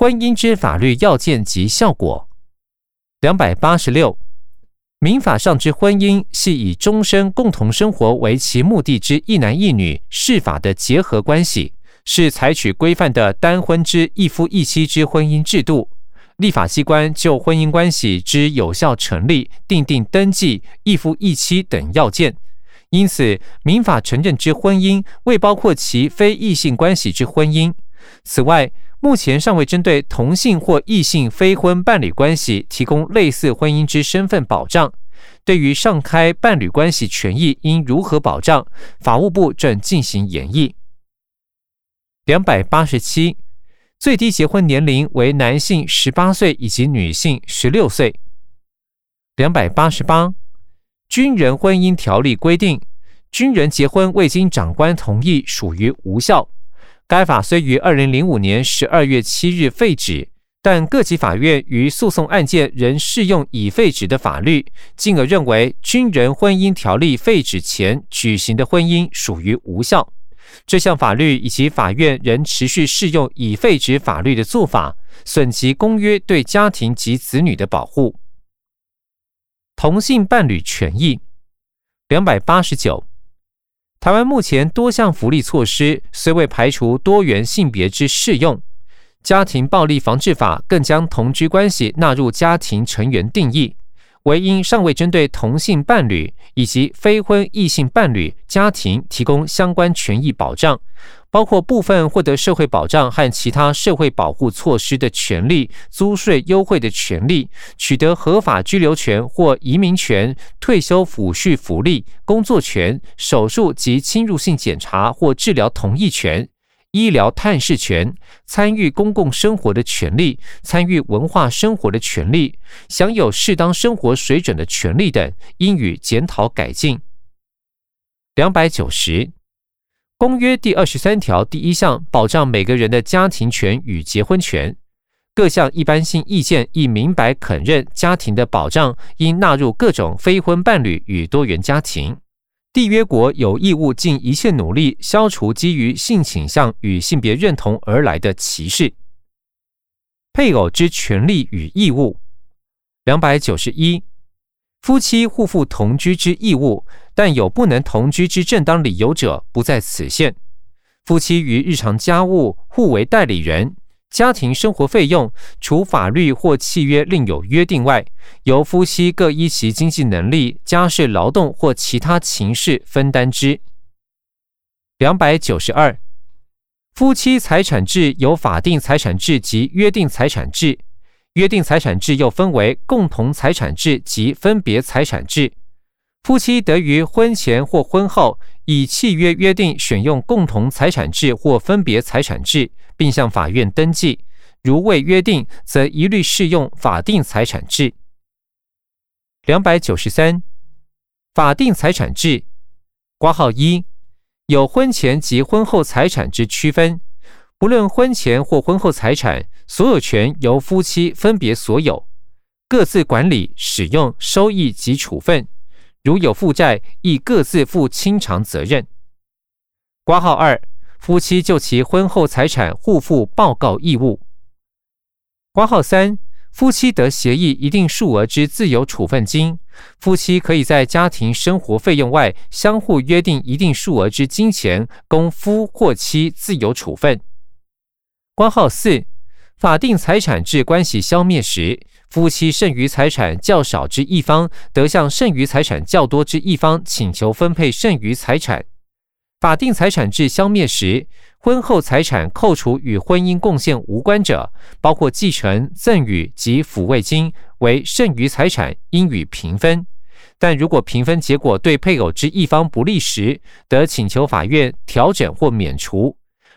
婚姻之法律要件及效果。两百八十六，民法上之婚姻系以终身共同生活为其目的之一男一女事法的结合关系，是采取规范的单婚之一夫一妻之婚姻制度。立法机关就婚姻关系之有效成立，订定登记一夫一妻等要件。因此，民法承认之婚姻未包括其非异性关系之婚姻。此外，目前尚未针对同性或异性非婚伴侣关系提供类似婚姻之身份保障。对于上开伴侣关系权益应如何保障，法务部正进行研议。两百八十七，最低结婚年龄为男性十八岁以及女性十六岁。两百八十八，军人婚姻条例规定，军人结婚未经长官同意属于无效。该法虽于二零零五年十二月七日废止，但各级法院于诉讼案件仍适用已废止的法律，进而认为军人婚姻条例废止前举行的婚姻属于无效。这项法律以及法院仍持续适用已废止法律的做法，损及公约对家庭及子女的保护。同性伴侣权益两百八十九。台湾目前多项福利措施虽未排除多元性别之适用，家庭暴力防治法更将同居关系纳入家庭成员定义，唯因尚未针对同性伴侣以及非婚异性伴侣家庭提供相关权益保障。包括部分获得社会保障和其他社会保护措施的权利、租税优惠的权利、取得合法居留权或移民权、退休抚恤福利、工作权、手术及侵入性检查或治疗同意权、医疗探视权、参与公共生活的权利、参与文化生活的权利、享有适当生活水准的权利等，应予检讨改进。两百九十。公约第二十三条第一项保障每个人的家庭权与结婚权，各项一般性意见亦明白肯认家庭的保障应纳入各种非婚伴侣与多元家庭。缔约国有义务尽一切努力消除基于性倾向与性别认同而来的歧视。配偶之权利与义务，两百九十一。夫妻互负同居之义务，但有不能同居之正当理由者，不在此限。夫妻于日常家务互为代理人，家庭生活费用除法律或契约另有约定外，由夫妻各依其经济能力、家事劳动或其他情事分担之。两百九十二，夫妻财产制有法定财产制及约定财产制。约定财产制又分为共同财产制及分别财产制。夫妻得于婚前或婚后以契约约定选用共同财产制或分别财产制，并向法院登记。如未约定，则一律适用法定财产制。两百九十三，法定财产制，挂号一，有婚前及婚后财产之区分。不论婚前或婚后财产，所有权由夫妻分别所有，各自管理、使用、收益及处分。如有负债，亦各自负清偿责任。挂号二，夫妻就其婚后财产互负报告义务。挂号三，夫妻得协议一定数额之自由处分金，夫妻可以在家庭生活费用外，相互约定一定数额之金钱，供夫或妻自由处分。挂号四，法定财产制关系消灭时，夫妻剩余财产较少之一方得向剩余财产较多之一方请求分配剩余财产。法定财产制消灭时，婚后财产扣除与婚姻贡献无关者，包括继承、赠与及抚慰金，为剩余财产，应予平分。但如果平分结果对配偶之一方不利时，得请求法院调整或免除。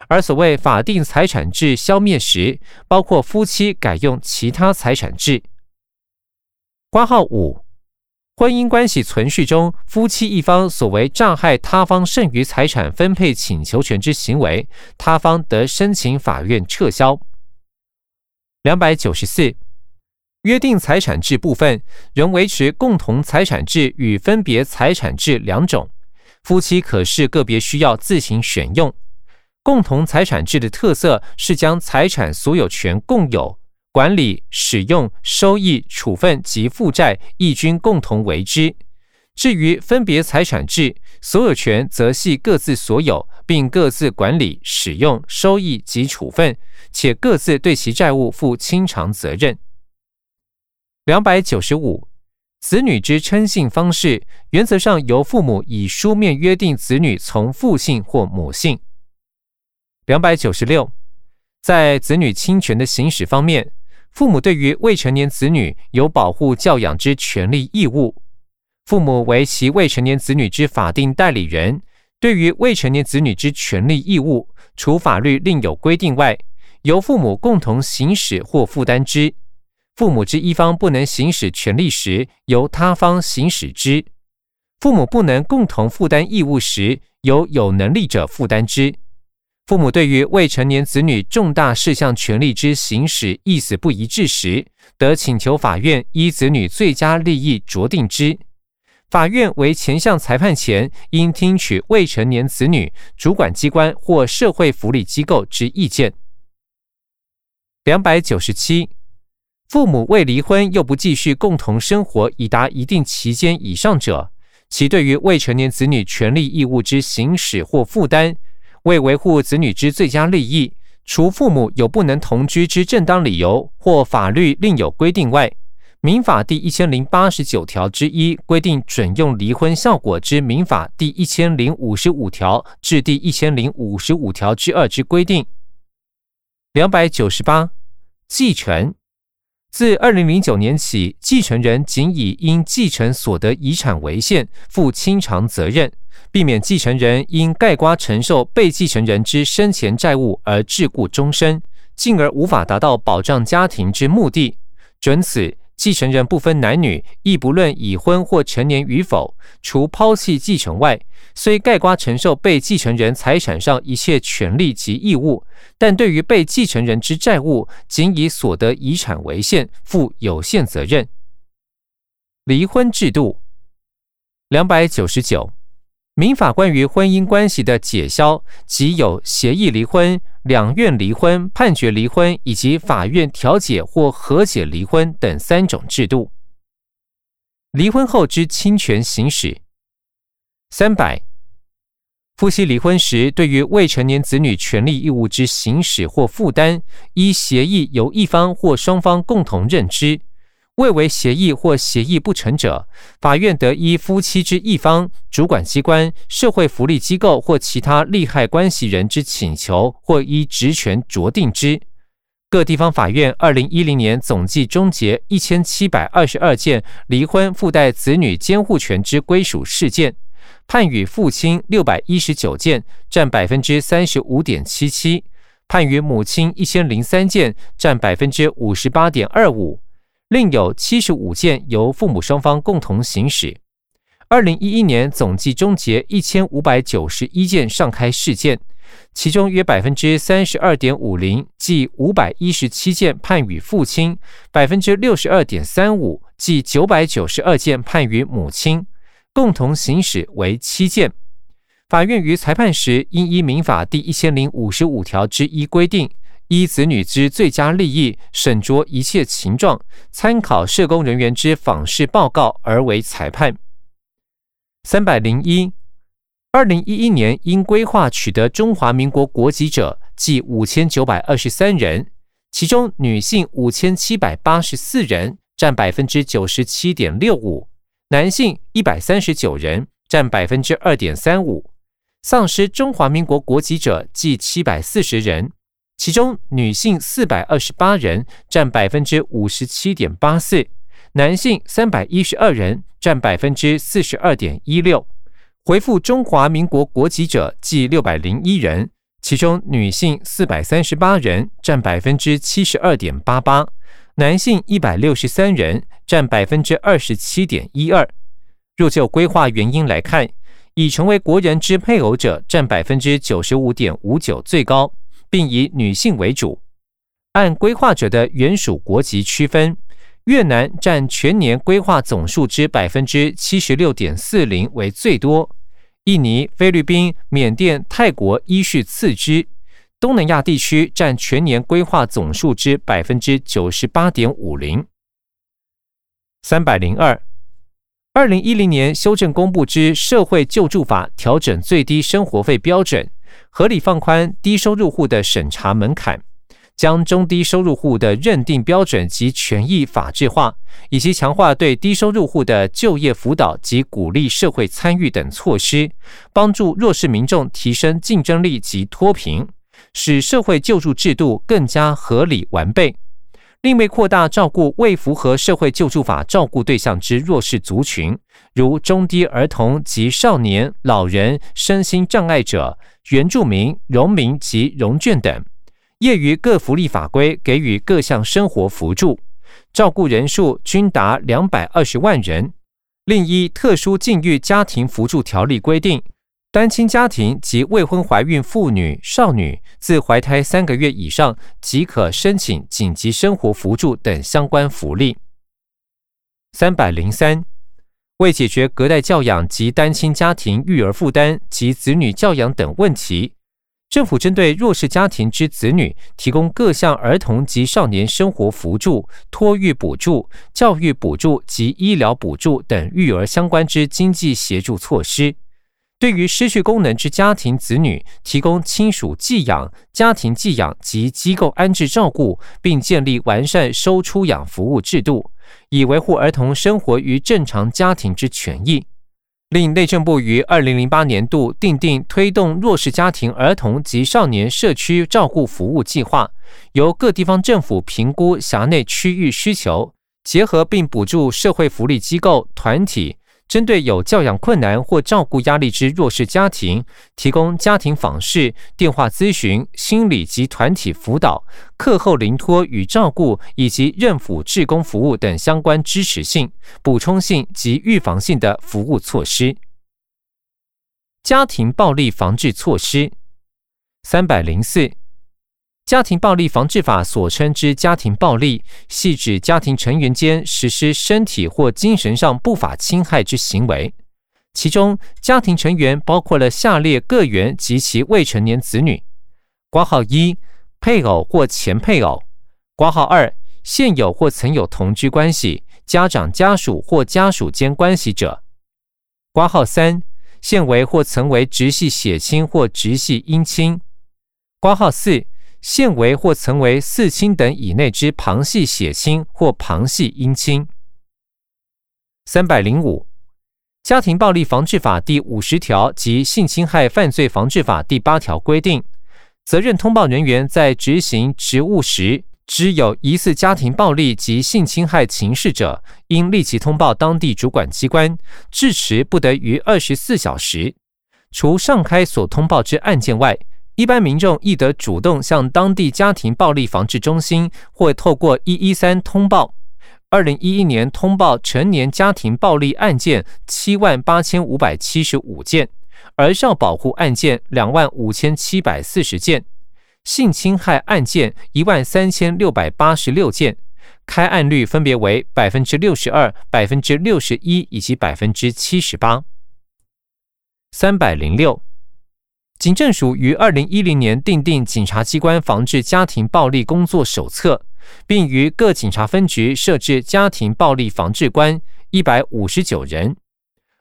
而所谓法定财产制消灭时，包括夫妻改用其他财产制。挂号五，婚姻关系存续中，夫妻一方所为障害他方剩余财产分配请求权之行为，他方得申请法院撤销。两百九十四，约定财产制部分仍维持共同财产制与分别财产制两种，夫妻可视个别需要自行选用。共同财产制的特色是将财产所有权共有、管理、使用、收益、处分及负债亦均共同为之。至于分别财产制，所有权则系各自所有，并各自管理、使用、收益及处分，且各自对其债务负清偿责任。两百九十五，子女之称姓方式，原则上由父母以书面约定子女从父姓或母姓。两百九十六，在子女侵权的行使方面，父母对于未成年子女有保护教养之权利义务。父母为其未成年子女之法定代理人，对于未成年子女之权利义务，除法律另有规定外，由父母共同行使或负担之。父母之一方不能行使权利时，由他方行使之。父母不能共同负担义务时，由有能力者负担之。父母对于未成年子女重大事项权利之行使意思不一致时，得请求法院依子女最佳利益酌定之。法院为前项裁判前，应听取未成年子女主管机关或社会福利机构之意见。两百九十七，父母未离婚又不继续共同生活已达一定期间以上者，其对于未成年子女权利义务之行使或负担。为维护子女之最佳利益，除父母有不能同居之正当理由或法律另有规定外，民法第一千零八十九条之一规定准用离婚效果之民法第一千零五十五条至第一千零五十五条之二之规定。两百九十八，继承。自二零零九年起，继承人仅以因继承所得遗产为限，负清偿责任，避免继承人因盖瓜承受被继承人之生前债务而桎梏终身，进而无法达到保障家庭之目的。准此。继承人不分男女，亦不论已婚或成年与否，除抛弃继承外，虽盖瓜承受被继承人财产上一切权利及义务，但对于被继承人之债务，仅以所得遗产为限，负有限责任。离婚制度两百九十九。民法关于婚姻关系的解消，即有协议离婚、两院离婚、判决离婚以及法院调解或和解离婚等三种制度。离婚后之侵权行使。三百，夫妻离婚时，对于未成年子女权利义务之行使或负担，依协议由一方或双方共同认知。未为协议或协议不成者，法院得依夫妻之一方、主管机关、社会福利机构或其他利害关系人之请求，或依职权酌定之。各地方法院二零一零年总计终结一千七百二十二件离婚附带子女监护权之归属事件，判予父亲六百一十九件，占百分之三十五点七七；判予母亲一千零三件，占百分之五十八点二五。另有七十五件由父母双方共同行使。二零一一年总计终结一千五百九十一件上开事件，其中约百分之三十二点五零，即五百一十七件判予父亲；百分之六十二点三五，即九百九十二件判予母亲。共同行使为七件。法院于裁判时，应依民法第一千零五十五条之一规定。依子女之最佳利益，审酌一切情状，参考社工人员之访视报告而为裁判。三百零一，二零一一年因规划取得中华民国国籍者，计五千九百二十三人，其中女性五千七百八十四人，占百分之九十七点六五；男性一百三十九人，占百分之二点三五。丧失中华民国国籍者，计七百四十人。其中女性四百二十八人，占百分之五十七点八四；男性三百一十二人，占百分之四十二点一六。回复中华民国国籍者计六百零一人，其中女性四百三十八人，占百分之七十二点八八；男性一百六十三人，占百分之二十七点一二。若就规划原因来看，已成为国人之配偶者占百分之九十五点五九，最高。并以女性为主，按规划者的原属国籍区分，越南占全年规划总数之百分之七十六点四零为最多，印尼、菲律宾、缅甸、泰国依序次之。东南亚地区占全年规划总数之百分之九十八点五零。三百零二，二零一零年修正公布之社会救助法，调整最低生活费标准，合理放宽低收入户的审查门槛。将中低收入户的认定标准及权益法制化，以及强化对低收入户的就业辅导及鼓励社会参与等措施，帮助弱势民众提升竞争力及脱贫，使社会救助制度更加合理完备。另为扩大照顾未符合社会救助法照顾对象之弱势族群，如中低儿童及少年、老人、身心障碍者、原住民、农民及农眷等。业余各福利法规给予各项生活扶助，照顾人数均达两百二十万人。另一特殊境遇家庭扶助条例规定，单亲家庭及未婚怀孕妇女、少女自怀胎三个月以上即可申请紧急生活扶助等相关福利。三百零三，为解决隔代教养及单亲家庭育儿负担及子女教养等问题。政府针对弱势家庭之子女，提供各项儿童及少年生活扶助、托育补助、教育补助及医疗补助等育儿相关之经济协助措施；对于失去功能之家庭子女，提供亲属寄养、家庭寄养及机构安置照顾，并建立完善收出养服务制度，以维护儿童生活于正常家庭之权益。另内政部于二零零八年度订定推动弱势家庭儿童及少年社区照顾服务计划，由各地方政府评估辖内区域需求，结合并补助社会福利机构团体。针对有教养困难或照顾压力之弱势家庭，提供家庭访视、电话咨询、心理及团体辅导、课后临托与照顾，以及任辅志工服务等相关支持性、补充性及预防性的服务措施。家庭暴力防治措施三百零四。家庭暴力防治法所称之家庭暴力，系指家庭成员间实施身体或精神上不法侵害之行为。其中，家庭成员包括了下列个员及其未成年子女：挂号一，配偶或前配偶；挂号二，现有或曾有同居关系，家长家属或家属间关系者；挂号三，现为或曾为直系血亲或直系姻亲；挂号四。现为或曾为四亲等以内之旁系血亲或旁系姻亲。三百零五，家庭暴力防治法第五十条及性侵害犯罪防治法第八条规定，责任通报人员在执行职务时，知有疑似家庭暴力及性侵害情事者，应立即通报当地主管机关，至迟不得于二十四小时。除上开所通报之案件外，一般民众亦得主动向当地家庭暴力防治中心或透过一一三通报。二零一一年通报成年家庭暴力案件七万八千五百七十五件，儿少保护案件两万五千七百四十件，性侵害案件一万三千六百八十六件，开案率分别为百分之六十二、百分之六十一以及百分之七十八。三百零六。警政署于二零一零年订定《警察机关防治家庭暴力工作手册》，并于各警察分局设置家庭暴力防治官一百五十九人。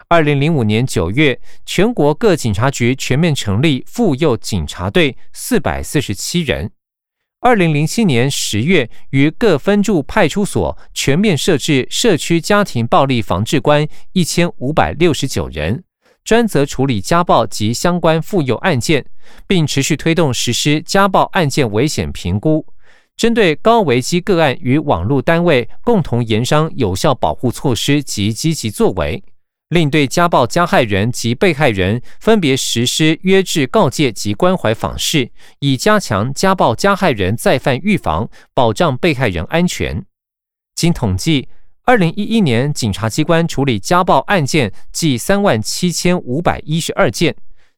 二零零五年九月，全国各警察局全面成立妇幼警察队四百四十七人。二零零七年十月，于各分驻派出所全面设置社区家庭暴力防治官一千五百六十九人。专责处理家暴及相关妇幼案件，并持续推动实施家暴案件危险评估，针对高危机个案与网络单位共同研商有效保护措施及积极作为，另对家暴加害人及被害人分别实施约制告诫及关怀访视，以加强家暴加害人再犯预防，保障被害人安全。经统计。二零一一年，警察机关处理家暴案件计三万七千五百一十二件，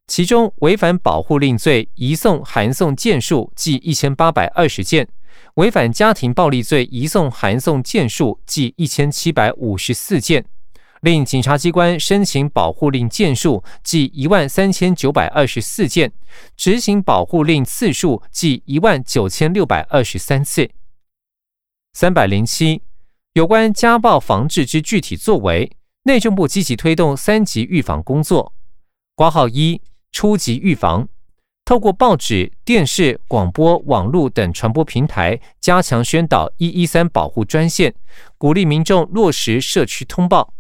其中违反保护令罪移送函送件数计一千八百二十件，违反家庭暴力罪移送函送件数计一千七百五十四件。令警察机关申请保护令件数计一万三千九百二十四件，执行保护令次数计一万九千六百二十三次。三百零七，有关家暴防治之具体作为，内政部积极推动三级预防工作。挂号一，初级预防。透过报纸、电视、广播、网络等传播平台，加强宣导一一三保护专线，鼓励民众落实社区通报。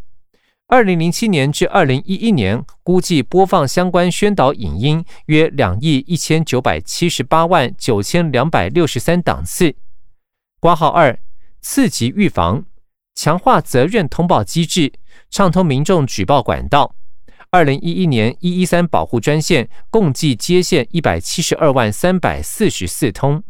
二零零七年至二零一一年，估计播放相关宣导影音约两亿一千九百七十八万九千两百六十三档次。挂号二，四级预防，强化责任通报机制，畅通民众举报管道。二零一一年一一三保护专线共计接线一百七十二万三百四十四通。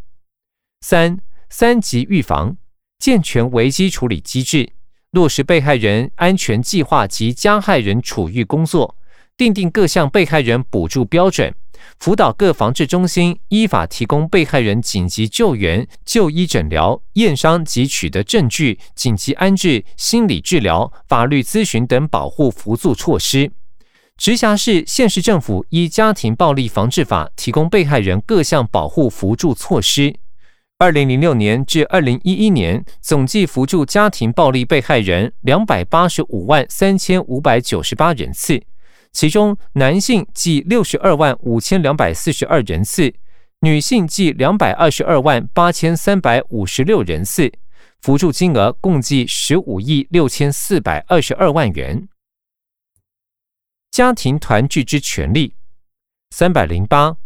三三级预防，健全危机处理机制，落实被害人安全计划及加害人处遇工作，订定各项被害人补助标准，辅导各防治中心依法提供被害人紧急救援、就医诊疗、验伤及取得证据、紧急安置、心理治疗、法律咨询等保护辅助措施。直辖市、县市政府依《家庭暴力防治法》提供被害人各项保护扶助措施。二零零六年至二零一一年，总计扶助家庭暴力被害人两百八十五万三千五百九十八人次，其中男性计六十二万五千两百四十二人次，女性计两百二十二万八千三百五十六人次，扶助金额共计十五亿六千四百二十二万元。家庭团聚之权利，三百零八，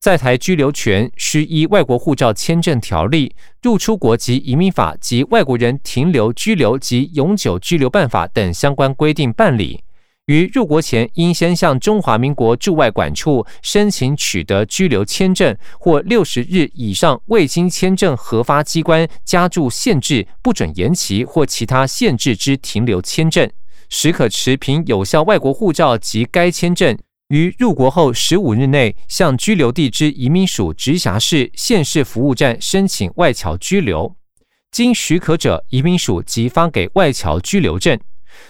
在台居留权需依外国护照签证条例、入出国及移民法及外国人停留居留及永久居留办法等相关规定办理。于入国前，应先向中华民国驻外管处申请取得居留签证，或六十日以上未经签证核发机关加注限制、不准延期或其他限制之停留签证。时可持凭有效外国护照及该签证，于入国后十五日内向居留地之移民署直辖市、县市服务站申请外侨居留，经许可者，移民署即发给外侨居留证。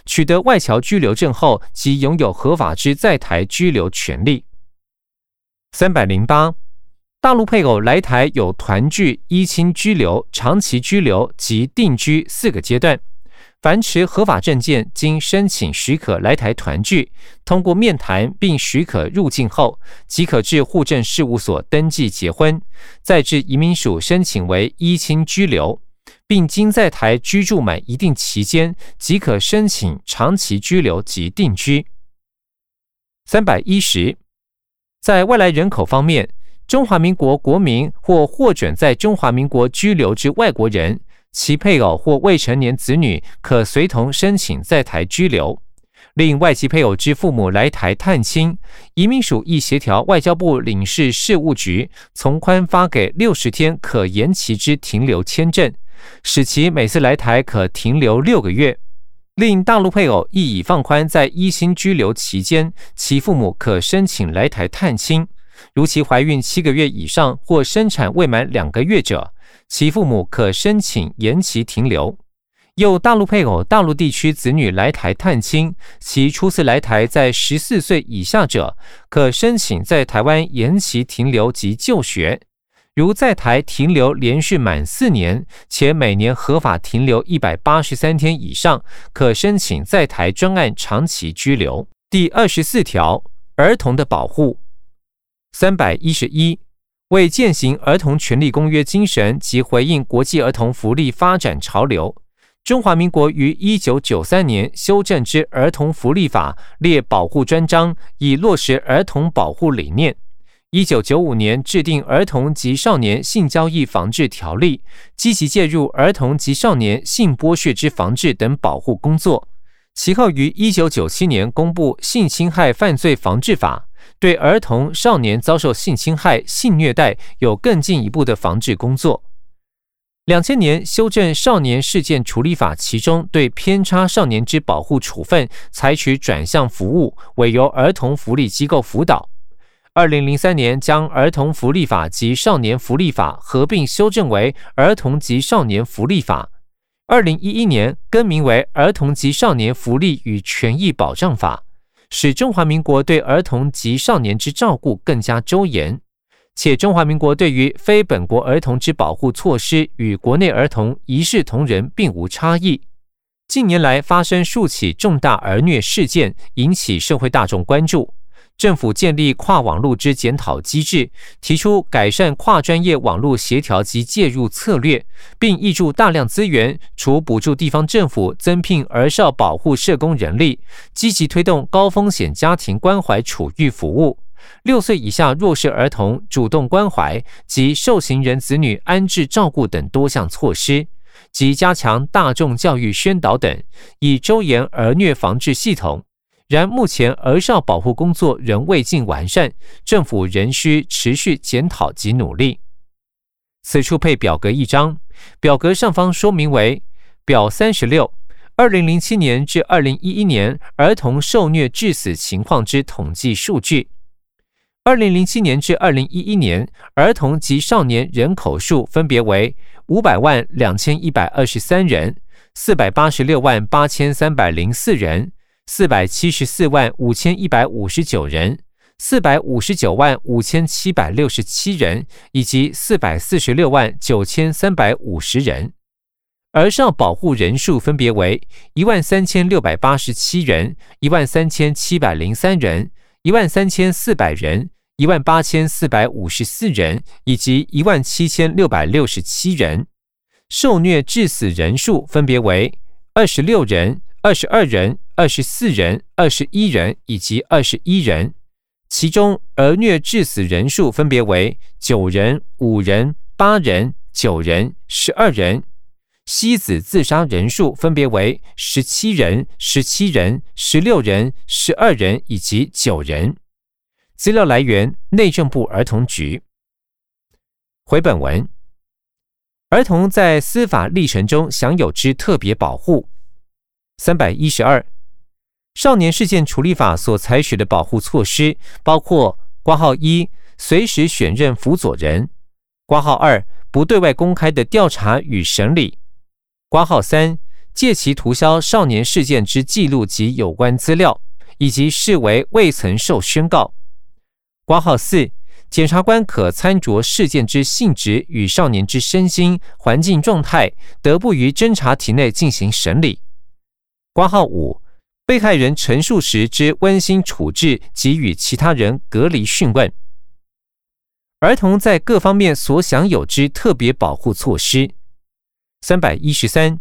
取得外侨居留证后，即拥有合法之在台居留权利。三百零八，大陆配偶来台有团聚、依亲居留、长期居留及定居四个阶段。凡持合法证件，经申请许可来台团聚，通过面谈并许可入境后，即可至户政事务所登记结婚，再至移民署申请为依亲居留，并经在台居住满一定期间，即可申请长期居留及定居。三百一十，在外来人口方面，中华民国国民或获准在中华民国居留之外国人。其配偶或未成年子女可随同申请在台居留。另外籍配偶之父母来台探亲，移民署亦协调外交部领事事务局从宽发给六十天可延期之停留签证，使其每次来台可停留六个月。另大陆配偶亦已放宽在一星居留期间，其父母可申请来台探亲。如其怀孕七个月以上或生产未满两个月者。其父母可申请延期停留。有大陆配偶、大陆地区子女来台探亲，其初次来台在十四岁以下者，可申请在台湾延期停留及就学。如在台停留连续满四年，且每年合法停留一百八十三天以上，可申请在台专案长期居留。第二十四条，儿童的保护。三百一十一。为践行儿童权利公约精神及回应国际儿童福利发展潮流，中华民国于一九九三年修正之儿童福利法列保护专章，以落实儿童保护理念。一九九五年制定儿童及少年性交易防治条例，积极介入儿童及少年性剥削之防治等保护工作。其后于一九九七年公布性侵害犯罪防治法。对儿童、少年遭受性侵害、性虐待有更进一步的防治工作。两千年修正《少年事件处理法》，其中对偏差少年之保护处分采取转向服务，委由儿童福利机构辅导。二零零三年将《儿童福利法》及《少年福利法》合并修正为《儿童及少年福利法》。二零一一年更名为《儿童及少年福利与权益保障法》，使中华民国对儿童及少年之照顾更加周延。且中华民国对于非本国儿童之保护措施与国内儿童一视同仁，并无差异。近年来发生数起重大儿虐事件，引起社会大众关注。政府建立跨网络之检讨机制，提出改善跨专业网络协调及介入策略，并挹注大量资源，除补助地方政府增聘儿少保护社工人力，积极推动高风险家庭关怀处遇服务、六岁以下弱势儿童主动关怀及受刑人子女安置照顾等多项措施。及加强大众教育宣导等，以周延儿虐防治系统。然目前儿少保护工作仍未尽完善，政府仍需持续检讨及努力。此处配表格一张，表格上方说明为表三十六：二零零七年至二零一一年儿童受虐致死情况之统计数据。二零零七年至二零一一年儿童及少年人口数分别为。五百万两千一百二十三人，四百八十六万八千三百零四人，四百七十四万五千一百五十九人，四百五十九万五千七百六十七人，以及四百四十六万九千三百五十人。而上保护人数分别为一万三千六百八十七人，一万三千七百零三人，一万三千四百人。一万八千四百五十四人，以及一万七千六百六十七人，受虐致死人数分别为二十六人、二十二人、二十四人、二十一人以及二十一人。其中儿虐致死人数分别为九人、五人、八人、九人、十二人。妻子自杀人数分别为十七人、十七人、十六人、十二人以及九人。资料来源：内政部儿童局。回本文，儿童在司法历程中享有之特别保护。三百一十二，少年事件处理法所采取的保护措施，包括：挂号一，随时选任辅佐人；挂号二，不对外公开的调查与审理；挂号三，借其涂销少年事件之记录及有关资料，以及视为未曾受宣告。挂号四，检察官可参酌事件之性质与少年之身心环境状态，得不于侦查体内进行审理。挂号五，被害人陈述时之温馨处置及与其他人隔离讯问。儿童在各方面所享有之特别保护措施。三百一十三。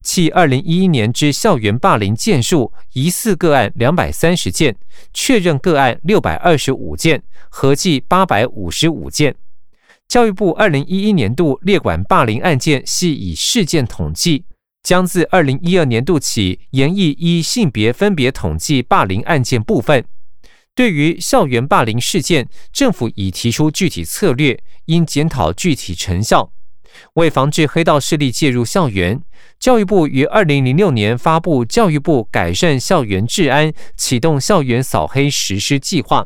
系二零一一年之校园霸凌件数疑似个案两百三十件，确认个案六百二十五件，合计八百五十五件。教育部二零一一年度列管霸凌案件系以事件统计，将自二零一二年度起严议依性别分别统计霸凌案件部分。对于校园霸凌事件，政府已提出具体策略，应检讨具体成效。为防治黑道势力介入校园，教育部于二零零六年发布《教育部改善校园治安启动校园扫黑实施计划》，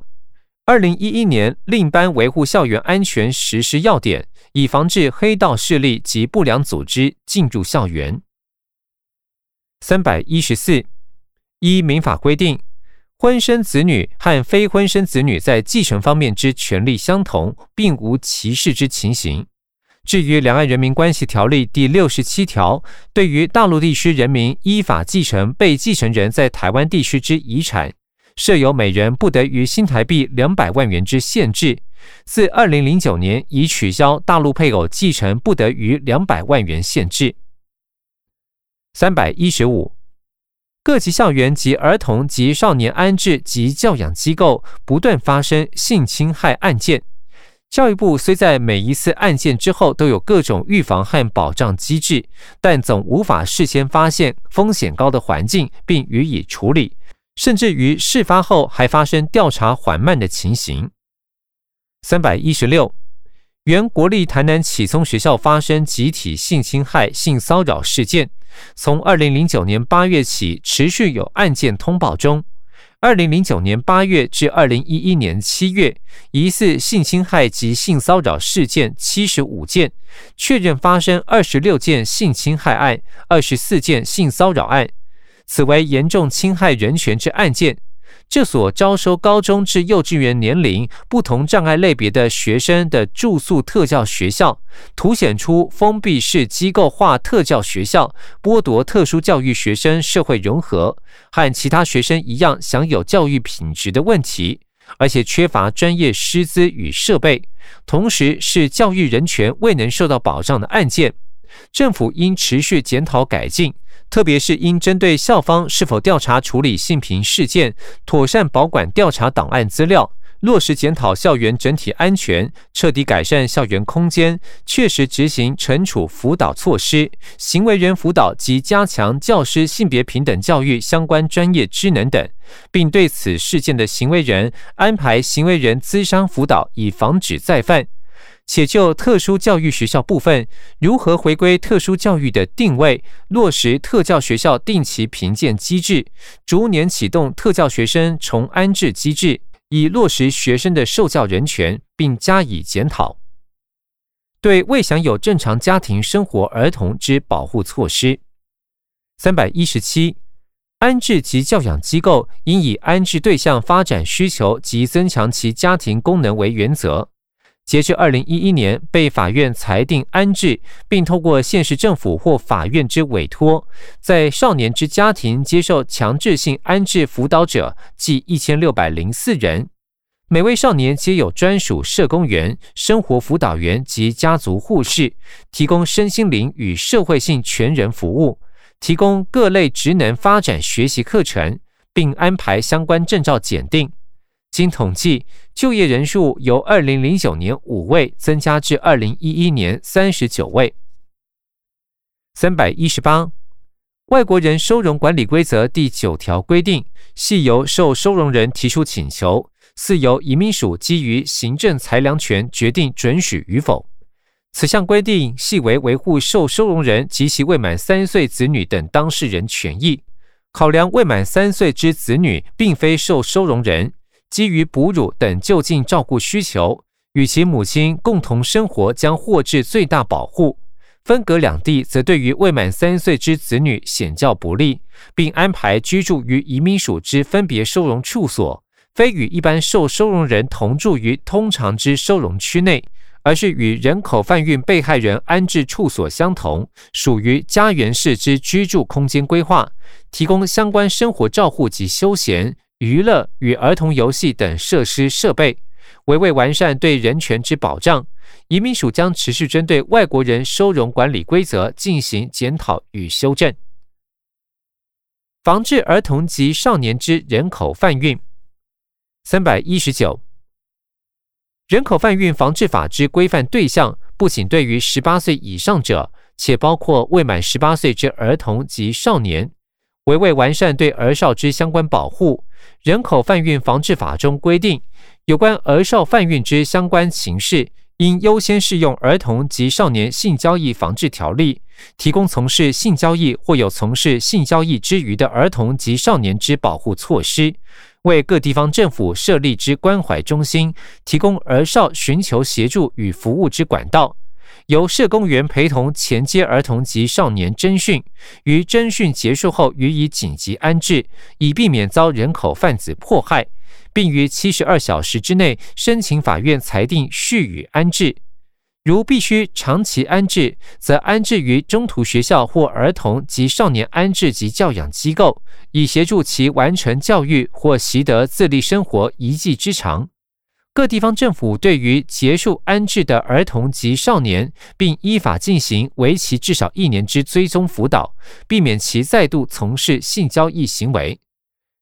二零一一年另颁《维护校园安全实施要点》，以防治黑道势力及不良组织进入校园。三百一十四，依民法规定，婚生子女和非婚生子女在继承方面之权利相同，并无歧视之情形。至于《两岸人民关系条例》第六十七条，对于大陆地区人民依法继承被继承人在台湾地区之遗产，设有每人不得于新台币两百万元之限制。自二零零九年已取消大陆配偶继承不得于两百万元限制。三百一十五，各级校园及儿童及少年安置及教养机构不断发生性侵害案件。教育部虽在每一次案件之后都有各种预防和保障机制，但总无法事先发现风险高的环境并予以处理，甚至于事发后还发生调查缓慢的情形。三百一十六，原国立台南启聪学校发生集体性侵害、性骚扰事件，从二零零九年八月起持续有案件通报中。二零零九年八月至二零一一年七月，疑似性侵害及性骚扰事件七十五件，确认发生二十六件性侵害案、二十四件性骚扰案，此为严重侵害人权之案件。这所招收高中至幼稚园年龄不同障碍类别的学生的住宿特教学校，凸显出封闭式机构化特教学校剥夺特殊教育学生社会融合和其他学生一样享有教育品质的问题，而且缺乏专业师资与设备，同时是教育人权未能受到保障的案件。政府应持续检讨改进。特别是应针对校方是否调查处理性平事件，妥善保管调查档案资料，落实检讨校园整体安全，彻底改善校园空间，确实执行惩处辅导措施、行为人辅导及加强教师性别平等教育相关专业职能等，并对此事件的行为人安排行为人咨商辅导，以防止再犯。且就特殊教育学校部分，如何回归特殊教育的定位，落实特教学校定期评鉴机制，逐年启动特教学生重安置机制，以落实学生的受教人权，并加以检讨。对未享有正常家庭生活儿童之保护措施。三百一十七，安置及教养机构应以安置对象发展需求及增强其家庭功能为原则。截至二零一一年，被法院裁定安置，并透过县市政府或法院之委托，在少年之家庭接受强制性安置辅导者，计一千六百零四人。每位少年皆有专属社工员、生活辅导员及家族护士，提供身心灵与社会性全人服务，提供各类职能发展学习课程，并安排相关证照检定。经统计，就业人数由二零零九年五位增加至二零一一年三十九位。三百一十八，外国人收容管理规则第九条规定，系由受收容人提出请求，似由移民署基于行政裁量权决定准许与否。此项规定系为维护受收容人及其未满三岁子女等当事人权益，考量未满三岁之子女并非受收容人。基于哺乳等就近照顾需求，与其母亲共同生活将获致最大保护；分隔两地，则对于未满三岁之子女显较不利，并安排居住于移民署之分别收容处所，非与一般受收容人同住于通常之收容区内，而是与人口贩运被害人安置处所相同，属于家园式之居住空间规划，提供相关生活照护及休闲。娱乐与儿童游戏等设施设备，为为完善对人权之保障，移民署将持续针对外国人收容管理规则进行检讨与修正，防治儿童及少年之人口贩运。三百一十九，人口贩运防治法之规范对象，不仅对于十八岁以上者，且包括未满十八岁之儿童及少年，为为完善对儿少之相关保护。人口贩运防治法中规定，有关儿少贩运之相关情事，应优先适用儿童及少年性交易防治条例，提供从事性交易或有从事性交易之余的儿童及少年之保护措施，为各地方政府设立之关怀中心，提供儿少寻求协助与服务之管道。由社工员陪同前接儿童及少年侦讯，于侦讯结束后予以紧急安置，以避免遭人口贩子迫害，并于七十二小时之内申请法院裁定续予安置。如必须长期安置，则安置于中途学校或儿童及少年安置及教养机构，以协助其完成教育或习得自立生活一技之长。各地方政府对于结束安置的儿童及少年，并依法进行为期至少一年之追踪辅导，避免其再度从事性交易行为。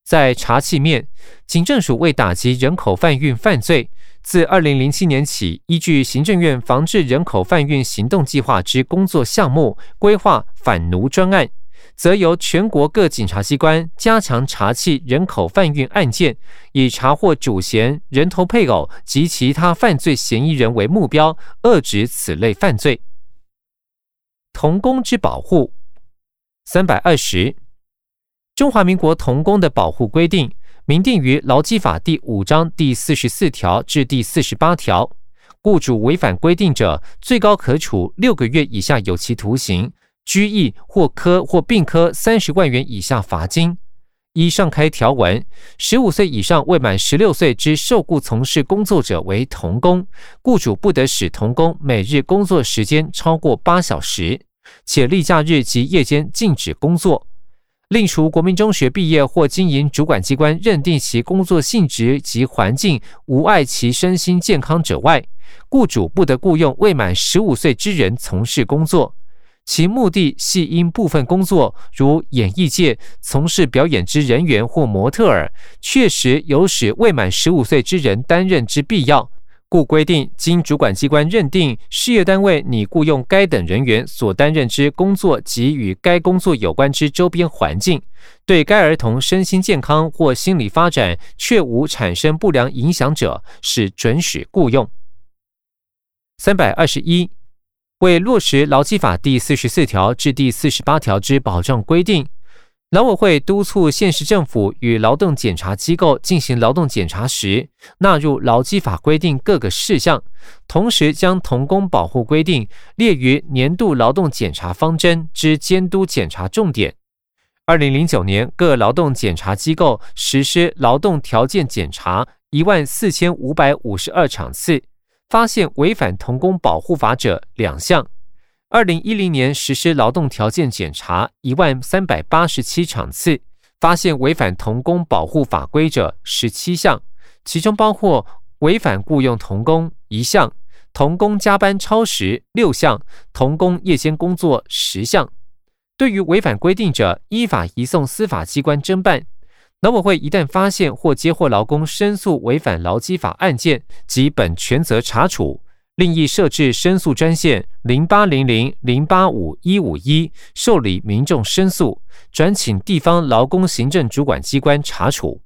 在查缉面，警政署为打击人口贩运犯罪，自二零零七年起，依据行政院防治人口贩运行动计划之工作项目，规划反奴专案。则由全国各警察机关加强查缉人口贩运案件，以查获主嫌、人头配偶及其他犯罪嫌疑人为目标，遏止此类犯罪。童工之保护，三百二十，中华民国童工的保护规定，明定于劳基法第五章第四十四条至第四十八条。雇主违反规定者，最高可处六个月以下有期徒刑、拘役或科或并科三十万元以下罚金。依上开条文，十五岁以上未满十六岁之受雇从事工作者为童工，雇主不得使童工每日工作时间超过八小时，且例假日及夜间禁止工作。另除国民中学毕业或经营主管机关认定其工作性质及环境无碍其身心健康者外，雇主不得雇佣未满十五岁之人从事工作。其目的系因部分工作，如演艺界从事表演之人员或模特儿，确实有使未满十五岁之人担任之必要。故规定，经主管机关认定事业单位拟雇佣该等人员所担任之工作及与该工作有关之周边环境，对该儿童身心健康或心理发展确无产生不良影响者，是准许雇佣。三百二十一，为落实劳基法第四十四条至第四十八条之保障规定。劳委会督促县市政府与劳动检查机构进行劳动检查时，纳入劳基法规定各个事项，同时将童工保护规定列于年度劳动检查方针之监督检查重点。二零零九年，各劳动检查机构实施劳动条件检查一万四千五百五十二场次，发现违反童工保护法者两项。二零一零年实施劳动条件检查一万三百八十七场次，发现违反童工保护法规者十七项，其中包括违反雇佣童工一项，童工加班超时六项，童工夜间工作十项。对于违反规定者，依法移送司法机关侦办。劳委会一旦发现或接获劳工申诉违反劳基法案件，即本全责查处。另亦设置申诉专线零八零零零八五一五一，受理民众申诉，转请地方劳工行政主管机关查处。